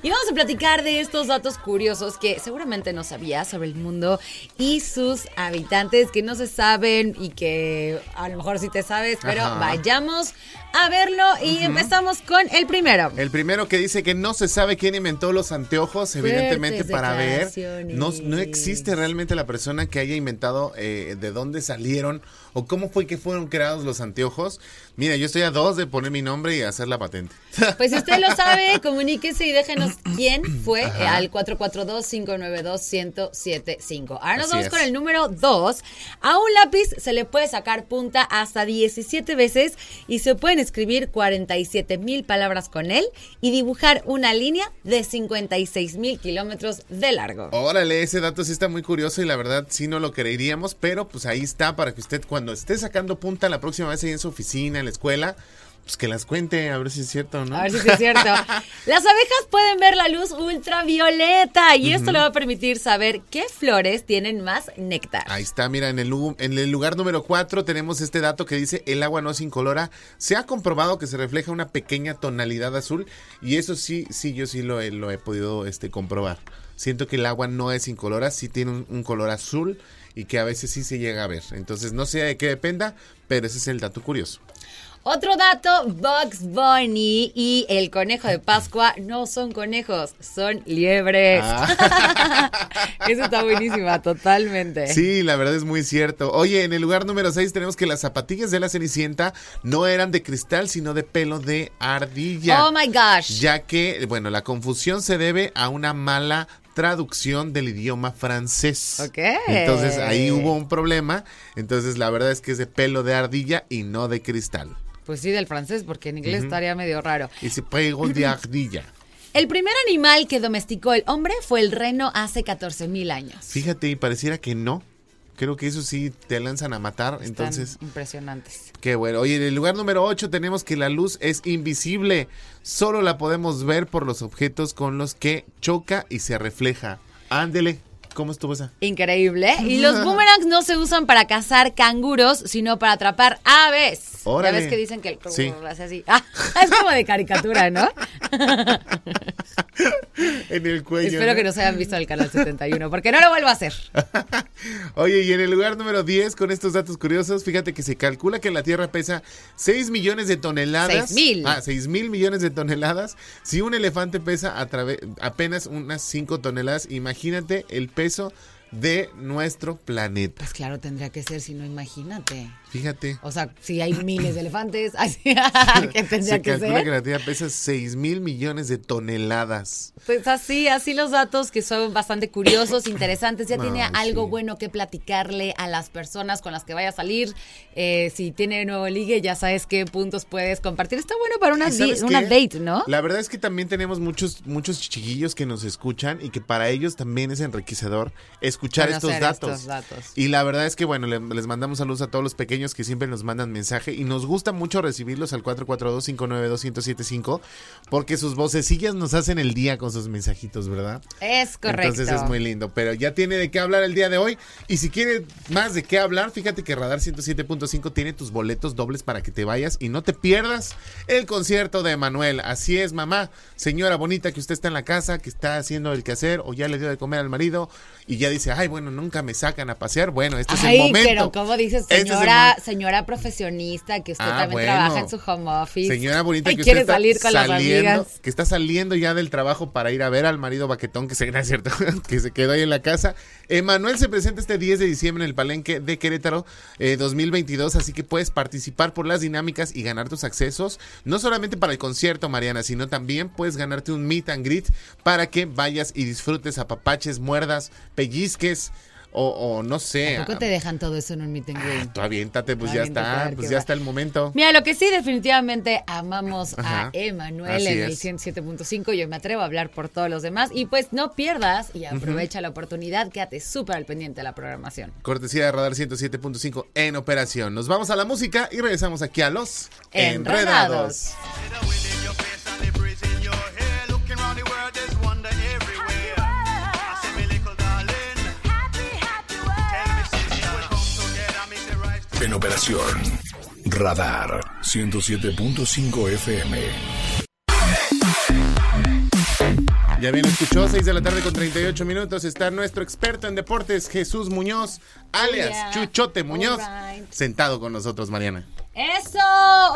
[SPEAKER 3] Y vamos a platicar de estos datos curiosos que seguramente no sabías sobre el mundo y sus habitantes que no se saben y que a lo mejor sí te sabes, pero
[SPEAKER 2] Ajá.
[SPEAKER 3] vayamos a verlo y empezamos con el primero.
[SPEAKER 2] El primero que dice que no se sabe quién inventó los anteojos, evidentemente
[SPEAKER 3] Fuertes
[SPEAKER 2] para ver. No, no existe realmente la persona que haya inventado eh, de dónde salieron o cómo fue que fueron creados los anteojos. Mira, yo estoy a dos de poner mi nombre y hacer la patente.
[SPEAKER 3] Pues si usted lo sabe, comuníquese y déjenos quién fue eh, al 442-592-1075. Ahora nos
[SPEAKER 2] Así
[SPEAKER 3] vamos
[SPEAKER 2] es.
[SPEAKER 3] con el número 2. A un lápiz se le puede sacar punta hasta 17 veces y se pueden escribir 47 mil palabras con él y dibujar una línea de 56 mil kilómetros de largo.
[SPEAKER 2] Órale, ese dato sí está muy curioso y la verdad sí no lo creeríamos, pero pues ahí está para que usted cuando esté sacando punta la próxima vez ahí en su oficina, en la escuela, pues que las cuente, a ver si es cierto o no.
[SPEAKER 3] A ver si es cierto. Las abejas pueden ver la luz ultravioleta y esto le va a permitir saber qué flores tienen más néctar.
[SPEAKER 2] Ahí está, mira, en el, lu- en el lugar número 4 tenemos este dato que dice el agua no es incolora. Se ha comprobado que se refleja una pequeña tonalidad azul y eso sí, sí, yo sí lo he, lo he podido este, comprobar. Siento que el agua no es incolora, sí tiene un, un color azul y que a veces sí se llega a ver. Entonces no sé de qué dependa, pero ese es el dato curioso.
[SPEAKER 3] Otro dato, Bugs Bunny y el conejo de Pascua no son conejos, son liebres. Eso está buenísima, totalmente.
[SPEAKER 2] Sí, la verdad es muy cierto. Oye, en el lugar número 6 tenemos que las zapatillas de la Cenicienta no eran de cristal, sino de pelo de ardilla.
[SPEAKER 3] Oh my gosh.
[SPEAKER 2] Ya que, bueno, la confusión se debe a una mala traducción del idioma francés.
[SPEAKER 3] Ok.
[SPEAKER 2] Entonces ahí hubo un problema. Entonces la verdad es que es de pelo de ardilla y no de cristal.
[SPEAKER 3] Pues sí, del francés, porque en inglés estaría medio raro.
[SPEAKER 2] Y se pelo de ardilla.
[SPEAKER 3] El primer animal que domesticó el hombre fue el reno hace 14 mil años.
[SPEAKER 2] Fíjate, y pareciera que no. Creo que eso sí te lanzan a matar.
[SPEAKER 3] Están
[SPEAKER 2] Entonces,
[SPEAKER 3] impresionantes.
[SPEAKER 2] Qué bueno. Oye, en el lugar número 8 tenemos que la luz es invisible. Solo la podemos ver por los objetos con los que choca y se refleja. Ándele. ¿Cómo estuvo esa?
[SPEAKER 3] Increíble. Y los boomerangs no se usan para cazar canguros, sino para atrapar aves.
[SPEAKER 2] Órale.
[SPEAKER 3] Ya ves que dicen que el
[SPEAKER 2] Sí.
[SPEAKER 3] hace así. Ah, es como de caricatura, ¿no?
[SPEAKER 2] En el cuello.
[SPEAKER 3] Espero
[SPEAKER 2] ¿no?
[SPEAKER 3] que nos hayan visto el canal 71, porque no lo vuelvo a hacer.
[SPEAKER 2] Oye, y en el lugar número 10, con estos datos curiosos, fíjate que se calcula que la Tierra pesa 6 millones de toneladas.
[SPEAKER 3] Seis mil.
[SPEAKER 2] Ah, 6 mil millones de toneladas. Si un elefante pesa a apenas unas 5 toneladas, imagínate el peso eso de nuestro planeta.
[SPEAKER 3] Pues claro, tendría que ser, si no, imagínate.
[SPEAKER 2] Fíjate.
[SPEAKER 3] O sea, si hay miles de elefantes, así, ¿qué tendría
[SPEAKER 2] Se
[SPEAKER 3] que
[SPEAKER 2] calcula
[SPEAKER 3] ser?
[SPEAKER 2] que la Tierra pesa 6 mil millones de toneladas.
[SPEAKER 3] Pues así, así los datos que son bastante curiosos, interesantes. Ya tiene algo
[SPEAKER 2] sí.
[SPEAKER 3] bueno que platicarle a las personas con las que vaya a salir. Eh, si tiene nuevo ligue, ya sabes qué puntos puedes compartir. Está bueno para una,
[SPEAKER 2] ¿Y sabes
[SPEAKER 3] di- una date, ¿no?
[SPEAKER 2] La verdad es que también tenemos muchos, muchos chiquillos que nos escuchan y que para ellos también es enriquecedor escuchar estos datos.
[SPEAKER 3] estos datos.
[SPEAKER 2] Y la verdad es que, bueno, le- les mandamos saludos a todos los pequeños que siempre nos mandan mensaje y nos gusta mucho recibirlos al 442-592-1075 porque sus vocecillas nos hacen el día con sus mensajitos, ¿verdad?
[SPEAKER 3] Es correcto.
[SPEAKER 2] Entonces es muy lindo, pero ya tiene de qué hablar el día de hoy. Y si quiere más de qué hablar, fíjate que Radar 107.5 tiene tus boletos dobles para que te vayas y no te pierdas el concierto de Emanuel. Así es, mamá, señora bonita que usted está en la casa, que está haciendo el quehacer o ya le dio de comer al marido y ya dice, ay, bueno, nunca me sacan a pasear. Bueno, este es el momento.
[SPEAKER 3] pero como dices,
[SPEAKER 2] Este
[SPEAKER 3] señora, señora profesionista, que usted
[SPEAKER 2] Ah,
[SPEAKER 3] también
[SPEAKER 2] bueno.
[SPEAKER 3] trabaja en su home office.
[SPEAKER 2] Señora bonita que usted está
[SPEAKER 3] salir con las
[SPEAKER 2] saliendo,
[SPEAKER 3] amigas.
[SPEAKER 2] que está saliendo ya del trabajo para ir a ver al marido baquetón que se no es cierto, que se quedó ahí en la casa. Emanuel se presenta este 10 de diciembre en el Palenque de Querétaro eh, 2022, así que puedes participar por las dinámicas y ganar tus accesos, no solamente para el concierto, Mariana, sino también puedes ganarte un meet and greet para que vayas y disfrutes a papaches, muerdas, pellizques o, o no sé.
[SPEAKER 3] ¿A poco te dejan todo eso en un meet and greet?
[SPEAKER 2] Tú aviéntate, pues ya
[SPEAKER 3] Aviéntate,
[SPEAKER 2] está, pues ya
[SPEAKER 3] va.
[SPEAKER 2] está el momento.
[SPEAKER 3] Mira, lo que sí definitivamente amamos
[SPEAKER 2] Ajá,
[SPEAKER 3] a Emanuel en el
[SPEAKER 2] es.
[SPEAKER 3] 107.5, yo me atrevo a hablar por todos los demás y pues no pierdas y aprovecha la oportunidad, quédate súper al pendiente de la programación.
[SPEAKER 2] Cortesía de Radar 107.5 en operación. Nos vamos a la música y regresamos aquí a los
[SPEAKER 3] Enredados.
[SPEAKER 2] Enredados.
[SPEAKER 1] En operación. Radar 107.5 FM.
[SPEAKER 2] Ya bien escuchó, 6 de la tarde con 38 minutos. Está nuestro experto en deportes, Jesús Muñoz, alias
[SPEAKER 3] yeah.
[SPEAKER 2] Chuchote Muñoz, sentado con nosotros, Mariana.
[SPEAKER 3] Eso,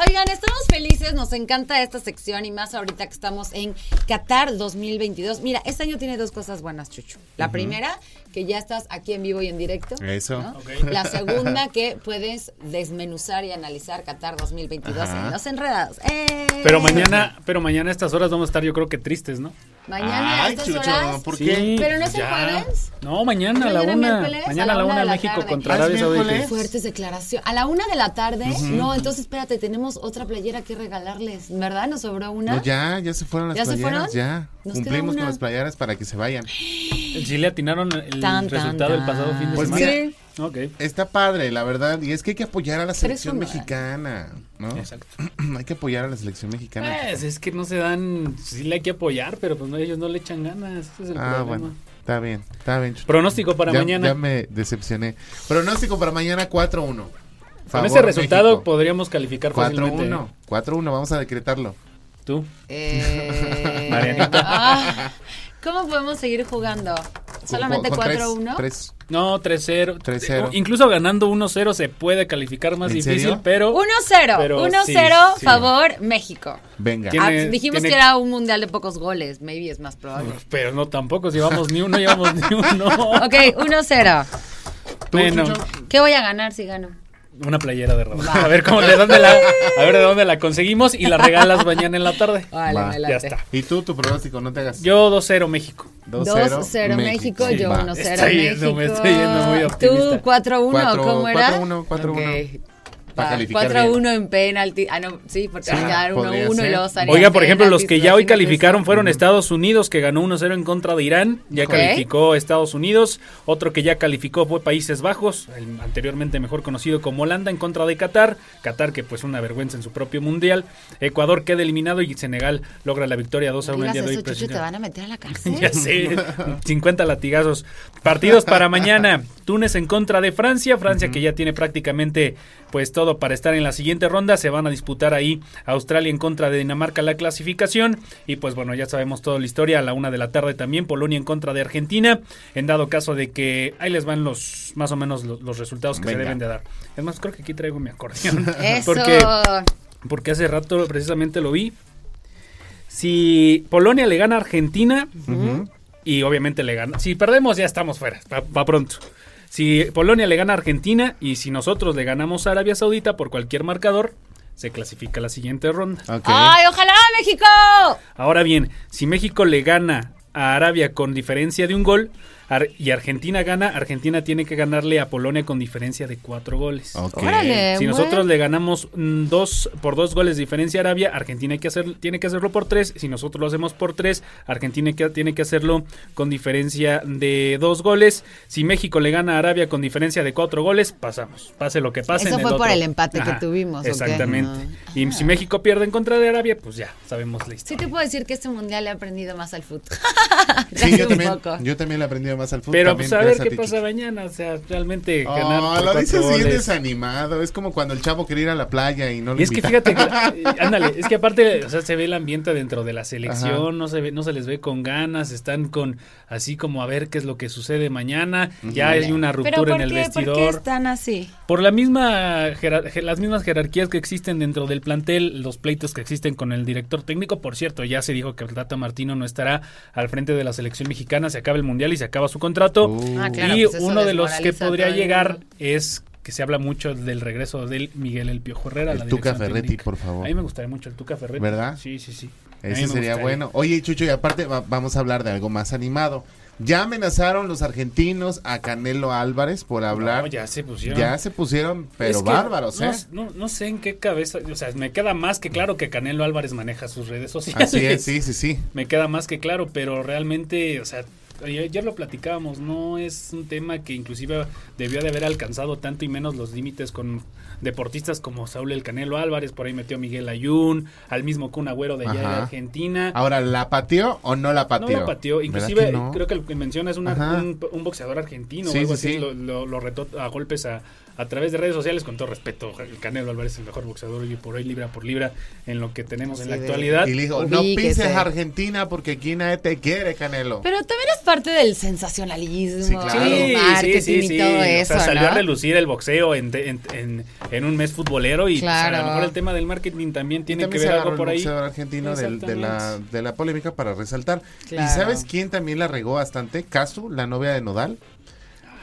[SPEAKER 3] oigan, estamos felices, nos encanta esta sección y más ahorita que estamos en Qatar 2022. Mira, este año tiene dos cosas buenas, Chucho. La primera, que ya estás aquí en vivo y en directo.
[SPEAKER 2] Eso.
[SPEAKER 3] ¿no? La segunda, que puedes desmenuzar y analizar Qatar 2022
[SPEAKER 2] Ajá.
[SPEAKER 3] en Los Enredados. ¡Eh!
[SPEAKER 5] Pero mañana, pero mañana a estas horas vamos a estar yo creo que tristes, ¿no?
[SPEAKER 3] Mañana a
[SPEAKER 2] Ay,
[SPEAKER 3] estas
[SPEAKER 2] Chucho,
[SPEAKER 3] horas.
[SPEAKER 2] ¿por
[SPEAKER 5] Sí,
[SPEAKER 2] qué?
[SPEAKER 3] ¿Pero no es el
[SPEAKER 5] ya.
[SPEAKER 3] jueves?
[SPEAKER 5] No, mañana a la una. Mañana a la una
[SPEAKER 3] de la
[SPEAKER 5] México
[SPEAKER 3] tarde.
[SPEAKER 5] contra
[SPEAKER 2] ¿Ah,
[SPEAKER 5] Arabia Saudita.
[SPEAKER 2] miércoles?
[SPEAKER 3] Fuertes declaraciones. A la una de la tarde. No, entonces espérate, tenemos otra playera que regalarles. ¿Verdad? ¿Nos sobró una?
[SPEAKER 2] No, ya, ya se fueron las
[SPEAKER 3] ¿Ya se
[SPEAKER 2] playeras,
[SPEAKER 3] fueron?
[SPEAKER 2] ya.
[SPEAKER 3] Nos
[SPEAKER 2] Cumplimos con las playeras para que se vayan.
[SPEAKER 5] En Chile atinaron el
[SPEAKER 3] Tan, tan,
[SPEAKER 5] resultado el pasado fin de
[SPEAKER 2] Pues
[SPEAKER 5] semana.
[SPEAKER 2] mira,
[SPEAKER 5] Ok.
[SPEAKER 2] Está padre, la verdad, y es que hay que apoyar a la selección mexicana, ¿no?
[SPEAKER 5] Exacto.
[SPEAKER 2] hay que apoyar a la selección mexicana.
[SPEAKER 5] Pues es que no se dan, sí le hay que apoyar, pero pues no, ellos no le echan ganas, ese es el
[SPEAKER 2] ah,
[SPEAKER 5] problema.
[SPEAKER 2] bueno, está bien, está bien.
[SPEAKER 5] Pronóstico para
[SPEAKER 2] ya,
[SPEAKER 5] mañana.
[SPEAKER 2] Ya me decepcioné. Pronóstico para mañana 4-1.
[SPEAKER 5] Con ese resultado
[SPEAKER 2] México.
[SPEAKER 5] podríamos calificar fácilmente.
[SPEAKER 2] 4-1. 4-1, vamos a decretarlo.
[SPEAKER 5] Tú.
[SPEAKER 3] Eh,
[SPEAKER 5] Marianita.
[SPEAKER 3] ah, ¿Cómo podemos seguir jugando? Solamente
[SPEAKER 2] Con- con tres-
[SPEAKER 3] 4-1.
[SPEAKER 2] tres.
[SPEAKER 5] No, 3-0.
[SPEAKER 2] 3-0.
[SPEAKER 5] Incluso ganando 1-0 se puede calificar más
[SPEAKER 2] ¿En
[SPEAKER 5] difícil,
[SPEAKER 2] serio?
[SPEAKER 5] pero
[SPEAKER 3] 1-0.
[SPEAKER 5] Pero
[SPEAKER 3] 1-0,
[SPEAKER 5] sí, sí.
[SPEAKER 3] favor, México.
[SPEAKER 2] Venga.
[SPEAKER 5] Tiene-
[SPEAKER 3] Ah, dijimos
[SPEAKER 5] tiene-
[SPEAKER 3] que era un mundial de pocos goles. Maybe es más probable.
[SPEAKER 5] pero no tampoco llevamos ni uno, llevamos ni uno.
[SPEAKER 3] Ok, 1-0.
[SPEAKER 2] ¿Tú,
[SPEAKER 5] Bueno?
[SPEAKER 3] ¿Qué voy a ganar si gano?
[SPEAKER 5] Una playera de ropa.
[SPEAKER 3] Va.
[SPEAKER 5] A ver cómo de dónde la a ver de dónde la conseguimos y la regalas mañana en la tarde.
[SPEAKER 3] Vale,
[SPEAKER 5] Ya está.
[SPEAKER 2] Y tú, tu pronóstico, no te hagas.
[SPEAKER 5] Yo 2-0 México.
[SPEAKER 3] 2-0 México, yo
[SPEAKER 2] Va.
[SPEAKER 3] 1-0
[SPEAKER 5] Estoy
[SPEAKER 3] México.
[SPEAKER 5] me estoy yendo muy optimista.
[SPEAKER 3] ¿Tú 4-1
[SPEAKER 2] Cuatro-
[SPEAKER 3] cómo era?
[SPEAKER 2] 4-1, 4-1.
[SPEAKER 3] Ok.
[SPEAKER 2] Pa'
[SPEAKER 3] Va,
[SPEAKER 2] calificar
[SPEAKER 3] 4-1 en penalti. Ah, no, sí, porque
[SPEAKER 2] Sí,
[SPEAKER 3] van a quedar
[SPEAKER 2] podría
[SPEAKER 3] 1-1 y luego salían
[SPEAKER 5] Oiga, por ejemplo, los que ya hoy calificaron fueron Estados Unidos, que ganó 1-0 en contra de Irán. Ya calificó Estados Unidos. Otro que ya calificó fue Países Bajos, el anteriormente mejor conocido como Holanda, en contra de Qatar. Qatar, que pues una vergüenza en su propio mundial. Ecuador queda eliminado y Senegal logra la victoria 2 a 1 el día de hoy.
[SPEAKER 3] te van a meter a la cárcel.
[SPEAKER 5] Ya sé, 50 latigazos. Partidos para mañana. Túnez en contra de Francia. Francia que ya tiene prácticamente pues todo para estar en la siguiente ronda. Se van a disputar ahí Australia en contra de Dinamarca la clasificación. Y pues bueno, ya sabemos toda la historia. A la una de la tarde también Polonia en contra de Argentina. En dado caso de que ahí les van los más o menos los, los resultados que
[SPEAKER 2] Venga.
[SPEAKER 5] se deben de dar. Es más, creo que aquí traigo mi acordeón.
[SPEAKER 3] Eso.
[SPEAKER 5] Porque porque hace rato precisamente lo vi. Si Polonia le gana a Argentina, y obviamente le gana. Si perdemos, ya estamos fuera, para pronto. Si Polonia le gana a Argentina y si nosotros le ganamos a Arabia Saudita por cualquier marcador, se clasifica a la siguiente ronda.
[SPEAKER 3] ¡Ay, ojalá, México!
[SPEAKER 5] Ahora bien, si México le gana a Arabia con diferencia de un gol Ar- y Argentina gana, Argentina tiene que ganarle a Polonia con diferencia de cuatro goles.
[SPEAKER 2] Ok.
[SPEAKER 3] Órale.
[SPEAKER 5] Si
[SPEAKER 3] bueno.
[SPEAKER 5] nosotros le ganamos mm, dos por dos goles de diferencia a Arabia, Argentina hay que hacer, tiene que hacerlo por tres. Si nosotros lo hacemos por tres, Argentina que- tiene que hacerlo con diferencia de dos goles. Si México le gana a Arabia con diferencia de cuatro goles, pasamos. Pase lo que pase.
[SPEAKER 3] Eso
[SPEAKER 5] en
[SPEAKER 3] fue por
[SPEAKER 5] otro.
[SPEAKER 3] el empate que tuvimos.
[SPEAKER 5] Exactamente.
[SPEAKER 3] Ah.
[SPEAKER 5] Y si México pierde en contra de Arabia, pues ya sabemos la
[SPEAKER 3] Sí te puedo decir que este mundial he aprendido más al fútbol.
[SPEAKER 2] Sí, yo también, yo también le he aprendido más al fútbol.
[SPEAKER 5] Pero
[SPEAKER 2] también,
[SPEAKER 5] pues a ver qué pasa mañana. O sea, realmente ganar.
[SPEAKER 2] Oh,
[SPEAKER 5] por
[SPEAKER 2] lo dices bien desanimado. Es como cuando el chavo quería ir a la playa y no lo
[SPEAKER 5] Y es que
[SPEAKER 2] invita.
[SPEAKER 5] fíjate, que, ándale, es que aparte, o sea, se ve el ambiente dentro de la selección,
[SPEAKER 2] Ajá.
[SPEAKER 5] no se ve, no se les ve con ganas, están con así como a ver qué es lo que sucede mañana, ya hay una
[SPEAKER 3] ¿Pero
[SPEAKER 5] ruptura en el
[SPEAKER 3] qué? ¿Por qué
[SPEAKER 5] vestidor.
[SPEAKER 3] están así?
[SPEAKER 5] Por la misma las mismas jerarquías que existen dentro del plantel, los pleitos que existen con el director técnico, por cierto, ya se dijo que el Tata Martino no estará al frente de la selección mexicana, se acaba el mundial y se acaba su contrato.
[SPEAKER 2] Uh.
[SPEAKER 3] Ah, claro,
[SPEAKER 5] y
[SPEAKER 3] pues
[SPEAKER 5] uno de los que podría llegar es que se habla mucho del regreso del Miguel El Piojo Herrera. a la
[SPEAKER 2] El Tuca Ferretti,
[SPEAKER 5] técnica.
[SPEAKER 2] por favor.
[SPEAKER 5] A mí me gustaría mucho el Tuca Ferretti.
[SPEAKER 2] ¿Verdad?
[SPEAKER 5] Sí, sí, sí.
[SPEAKER 2] Ese sería
[SPEAKER 5] gustaría.
[SPEAKER 2] bueno. Oye, Chucho, y aparte va- vamos a hablar de algo más animado. Ya amenazaron los argentinos a Canelo Álvarez por hablar.
[SPEAKER 5] No, ya se pusieron.
[SPEAKER 2] ya se pusieron, pero
[SPEAKER 5] Es que
[SPEAKER 2] bárbaros, ¿eh?
[SPEAKER 5] no, no, no sé en qué cabeza, o sea, me queda más que claro que Canelo Álvarez maneja sus redes sociales.
[SPEAKER 2] Así es, sí, sí, sí.
[SPEAKER 5] Me queda más que claro, pero realmente, o sea, ayer lo platicábamos, no es un tema que inclusive debió de haber alcanzado tanto y menos los límites con deportistas como Saúl El Canelo Álvarez, por ahí metió a Miguel Ayun, al mismo Kun Agüero de allá de. Argentina.
[SPEAKER 2] Ahora, ¿la pateó o no la
[SPEAKER 5] No
[SPEAKER 2] pateó?
[SPEAKER 5] la pateó.
[SPEAKER 2] ¿Verdad
[SPEAKER 5] Inclusive,
[SPEAKER 2] no?
[SPEAKER 5] creo que lo que menciona es una- un, un boxeador argentino
[SPEAKER 2] Sí,
[SPEAKER 5] o algo
[SPEAKER 2] sí,
[SPEAKER 5] así.
[SPEAKER 2] sí.
[SPEAKER 5] Lo, lo- lo retó a golpes a, a través de redes sociales, con todo respeto. El Canelo Álvarez es el mejor boxeador y por hoy, libra por libra, en lo que tenemos en la
[SPEAKER 3] Sí, de-
[SPEAKER 5] actualidad.
[SPEAKER 2] Y le dijo, no pises Argentina porque aquí nadie te quiere, Canelo.
[SPEAKER 3] Pero también es parte del sensacionalismo,
[SPEAKER 2] Sí, claro.
[SPEAKER 3] el marketing y todo
[SPEAKER 5] O
[SPEAKER 3] eso,
[SPEAKER 5] sea, salió a relucir el boxeo en, en, en- en un mes futbolero y pues, a
[SPEAKER 3] Claro.
[SPEAKER 5] lo mejor el tema del marketing también tiene
[SPEAKER 2] También
[SPEAKER 5] que ver algo por
[SPEAKER 2] el
[SPEAKER 5] ahí.
[SPEAKER 2] boxeador argentino del- de, la, de la polémica para resaltar.
[SPEAKER 3] Claro.
[SPEAKER 2] ¿Y sabes quién también la regó bastante? Casu, la novia de Nodal.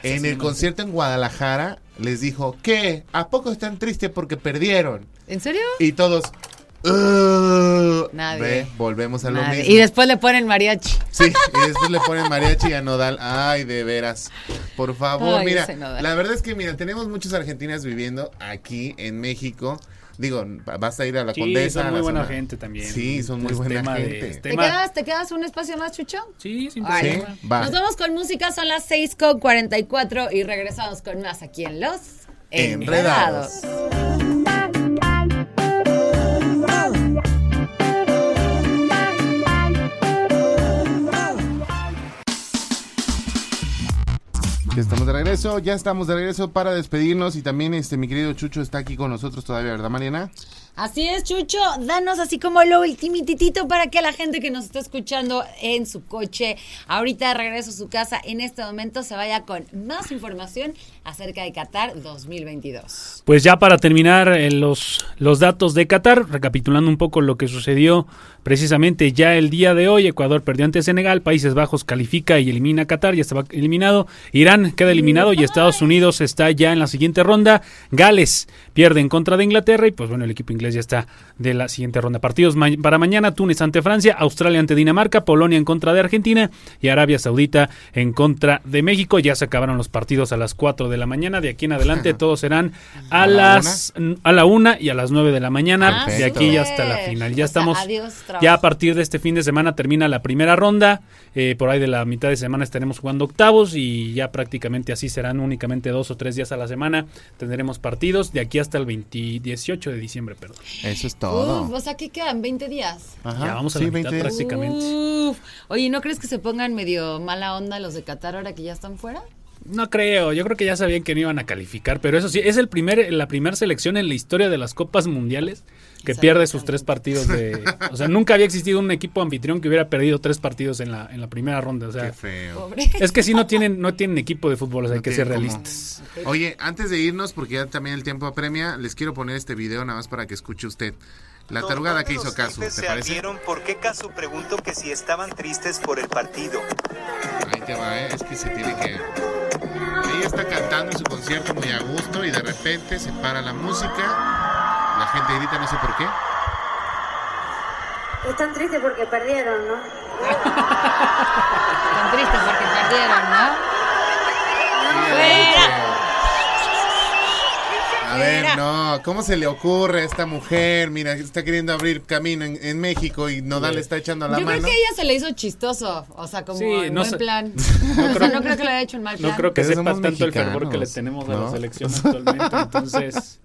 [SPEAKER 2] En el concierto en Guadalajara les dijo, ¿qué? ¿A poco están tristes porque perdieron?
[SPEAKER 3] ¿En serio?
[SPEAKER 2] Y todos... "Ugh".
[SPEAKER 3] Nadie.
[SPEAKER 2] Ve, volvemos a lo mismo.
[SPEAKER 3] Y después le ponen mariachi.
[SPEAKER 2] Sí, y después le ponen mariachi a Nodal. Ay, de veras. Por favor,
[SPEAKER 3] Ay,
[SPEAKER 2] mira, la verdad es que, mira, tenemos muchas argentinas viviendo aquí en México. Digo, vas a ir a la
[SPEAKER 5] Sí,
[SPEAKER 2] Condesa.
[SPEAKER 5] son muy buena
[SPEAKER 2] zona-
[SPEAKER 5] gente también.
[SPEAKER 2] Sí, son muy buena
[SPEAKER 5] de-
[SPEAKER 2] gente.
[SPEAKER 3] ¿Te
[SPEAKER 5] tema-
[SPEAKER 3] quedas, ¿Te quedas un espacio más, Chucho?
[SPEAKER 5] Sí, sin.
[SPEAKER 2] Sí,
[SPEAKER 5] problema.
[SPEAKER 2] va.
[SPEAKER 3] Nos vamos con música, son las 6 con 44 y regresamos con más aquí en Los
[SPEAKER 2] Enredados.
[SPEAKER 3] Enredados.
[SPEAKER 2] Estamos de regreso, ya estamos de regreso para despedirnos y también este mi querido Chucho está aquí con nosotros todavía, ¿verdad, Mariana?
[SPEAKER 3] Así es, Chucho. Danos así como lo ultimititito para que la gente que nos está escuchando en su coche, ahorita de regreso a su casa, en este momento se vaya con más información acerca de Qatar 2022.
[SPEAKER 5] Pues ya para terminar eh, los, los datos de Qatar, recapitulando un poco lo que sucedió precisamente ya el día de hoy, Ecuador perdió ante Senegal, Países Bajos califica y elimina a Qatar, ya estaba eliminado, Irán queda eliminado y Estados Unidos está ya en la siguiente ronda, Gales pierde en contra de Inglaterra y pues bueno, el equipo inglés ya está de la siguiente ronda. Partidos ma- para mañana, Túnez ante Francia, Australia ante Dinamarca, Polonia en contra de Argentina y Arabia Saudita en contra de México. Ya se acabaron los partidos a las 4 de la mañana, de aquí en adelante todos serán a,
[SPEAKER 2] ¿A la
[SPEAKER 5] las a la una y a las 9 de la mañana,
[SPEAKER 2] Ah,
[SPEAKER 5] de aquí ya hasta la final. Ya
[SPEAKER 3] O sea,
[SPEAKER 5] estamos
[SPEAKER 3] adiós,
[SPEAKER 5] ya a partir de este fin de semana termina la primera ronda. eh, por ahí de la mitad de semana estaremos jugando octavos y ya prácticamente así serán únicamente dos o tres días a la semana. Tendremos partidos de aquí hasta el 20 18 de diciembre, perdón.
[SPEAKER 2] Eso es
[SPEAKER 3] Uf,
[SPEAKER 2] todo.
[SPEAKER 3] o sea, ¿qué quedan? ¿20 días?
[SPEAKER 2] Ajá.
[SPEAKER 5] Ya vamos a
[SPEAKER 2] Sí,
[SPEAKER 5] la mitad
[SPEAKER 2] 20 días.
[SPEAKER 5] prácticamente.
[SPEAKER 3] Uf. Oye, ¿no crees que se pongan medio mala onda los de Qatar ahora que ya están fuera?
[SPEAKER 5] No creo, yo creo que ya sabían que no iban a calificar, pero eso sí, es el primer, la primera selección en la historia de las Copas Mundiales que pierde sus tres partidos de... O sea, nunca había existido un equipo anfitrión que hubiera perdido tres partidos en la, en la primera ronda. O sea,
[SPEAKER 2] Qué feo.
[SPEAKER 5] Es que si no tienen, no tienen equipo de fútbol, o sea, hay que ser realistas.
[SPEAKER 2] Oye, antes de irnos, porque ya también el tiempo apremia, les quiero poner este video nada más para que escuche usted. La tarugada que hizo Casu, ¿te
[SPEAKER 6] se
[SPEAKER 2] parece?
[SPEAKER 6] ardieron porque Casu preguntó que si estaban tristes por el partido.
[SPEAKER 2] Ahí te va, ¿eh? es que se tiene que... Ella está cantando en su concierto muy a gusto y de repente se para la música, la gente grita no sé por qué.
[SPEAKER 7] Están tristes porque perdieron, ¿no?
[SPEAKER 3] Están tristes porque perdieron, ¿no? ¡Fuera!
[SPEAKER 2] A ver, no, ¿cómo se le ocurre a esta mujer? Mira, está queriendo abrir camino en, en México y Nodal le está echando a la
[SPEAKER 3] Yo creo
[SPEAKER 2] mano.
[SPEAKER 3] que a ella se le hizo chistoso, o sea, como
[SPEAKER 5] Sí,
[SPEAKER 3] en
[SPEAKER 5] no
[SPEAKER 3] buen plan.
[SPEAKER 5] No
[SPEAKER 3] o sea,
[SPEAKER 5] creo-
[SPEAKER 3] no creo que lo haya hecho en mal plan.
[SPEAKER 5] No creo que
[SPEAKER 2] Pero
[SPEAKER 5] sepas tanto el fervor que le tenemos a
[SPEAKER 2] ¿no?
[SPEAKER 5] la selección actualmente. Entonces,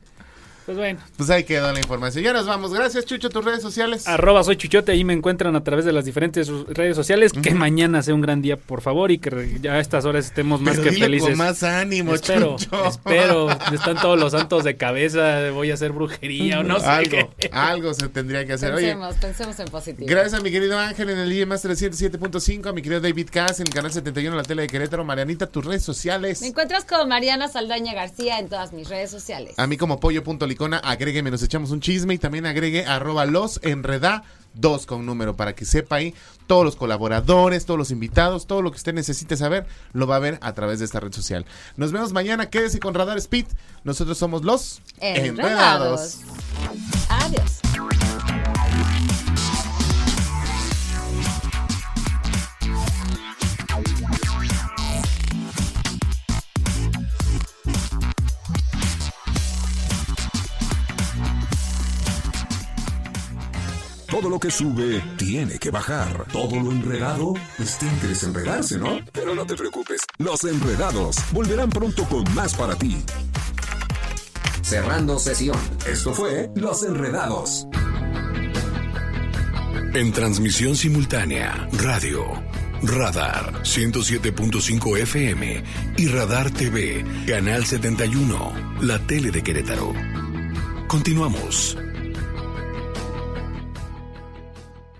[SPEAKER 5] pues bueno.
[SPEAKER 2] Pues ahí quedó la información. Ya nos vamos. Gracias, Chucho, tus redes sociales.
[SPEAKER 5] Arroba soy Chuchote, ahí me encuentran a través de las diferentes redes sociales. Que mañana sea un gran día, por favor, y que ya a estas horas estemos más
[SPEAKER 2] Pero
[SPEAKER 5] que
[SPEAKER 2] dile
[SPEAKER 5] felices.
[SPEAKER 2] con más ánimo,
[SPEAKER 5] espero,
[SPEAKER 2] Chucho.
[SPEAKER 5] espero. Están todos los santos de cabeza, voy a hacer brujería o no sé.
[SPEAKER 2] algo,
[SPEAKER 5] qué.
[SPEAKER 2] algo se tendría que hacer. Oye,
[SPEAKER 3] Pensemos, pensemos en positivo.
[SPEAKER 2] Gracias a mi querido Ángel en el IEMAS 307.5, a mi querido David Cass en el canal 71 de la tele de Querétaro. Marianita, tus redes sociales.
[SPEAKER 3] Me encuentras con Mariana Saldaña García en todas mis redes sociales.
[SPEAKER 2] A mí como pollo.licona, agrégueme, nos echamos un chisme y también agregue arroba los enreda dos con número para que sepa ahí todos los colaboradores, todos los invitados, todo lo que usted necesite saber, lo va a ver a través de esta red social. Nos vemos mañana, quédese con Radar Speed. Nosotros somos los
[SPEAKER 3] Enredados. Adiós.
[SPEAKER 1] Todo lo que sube tiene que bajar. Todo lo enredado, pues tiene que desenredarse, ¿no? Pero no te preocupes, los enredados volverán pronto con más para ti. Cerrando sesión. Esto fue Los Enredados.
[SPEAKER 8] En transmisión simultánea, radio, Radar 107.5 FM y Radar TV, Canal 71, la tele de Querétaro. Continuamos.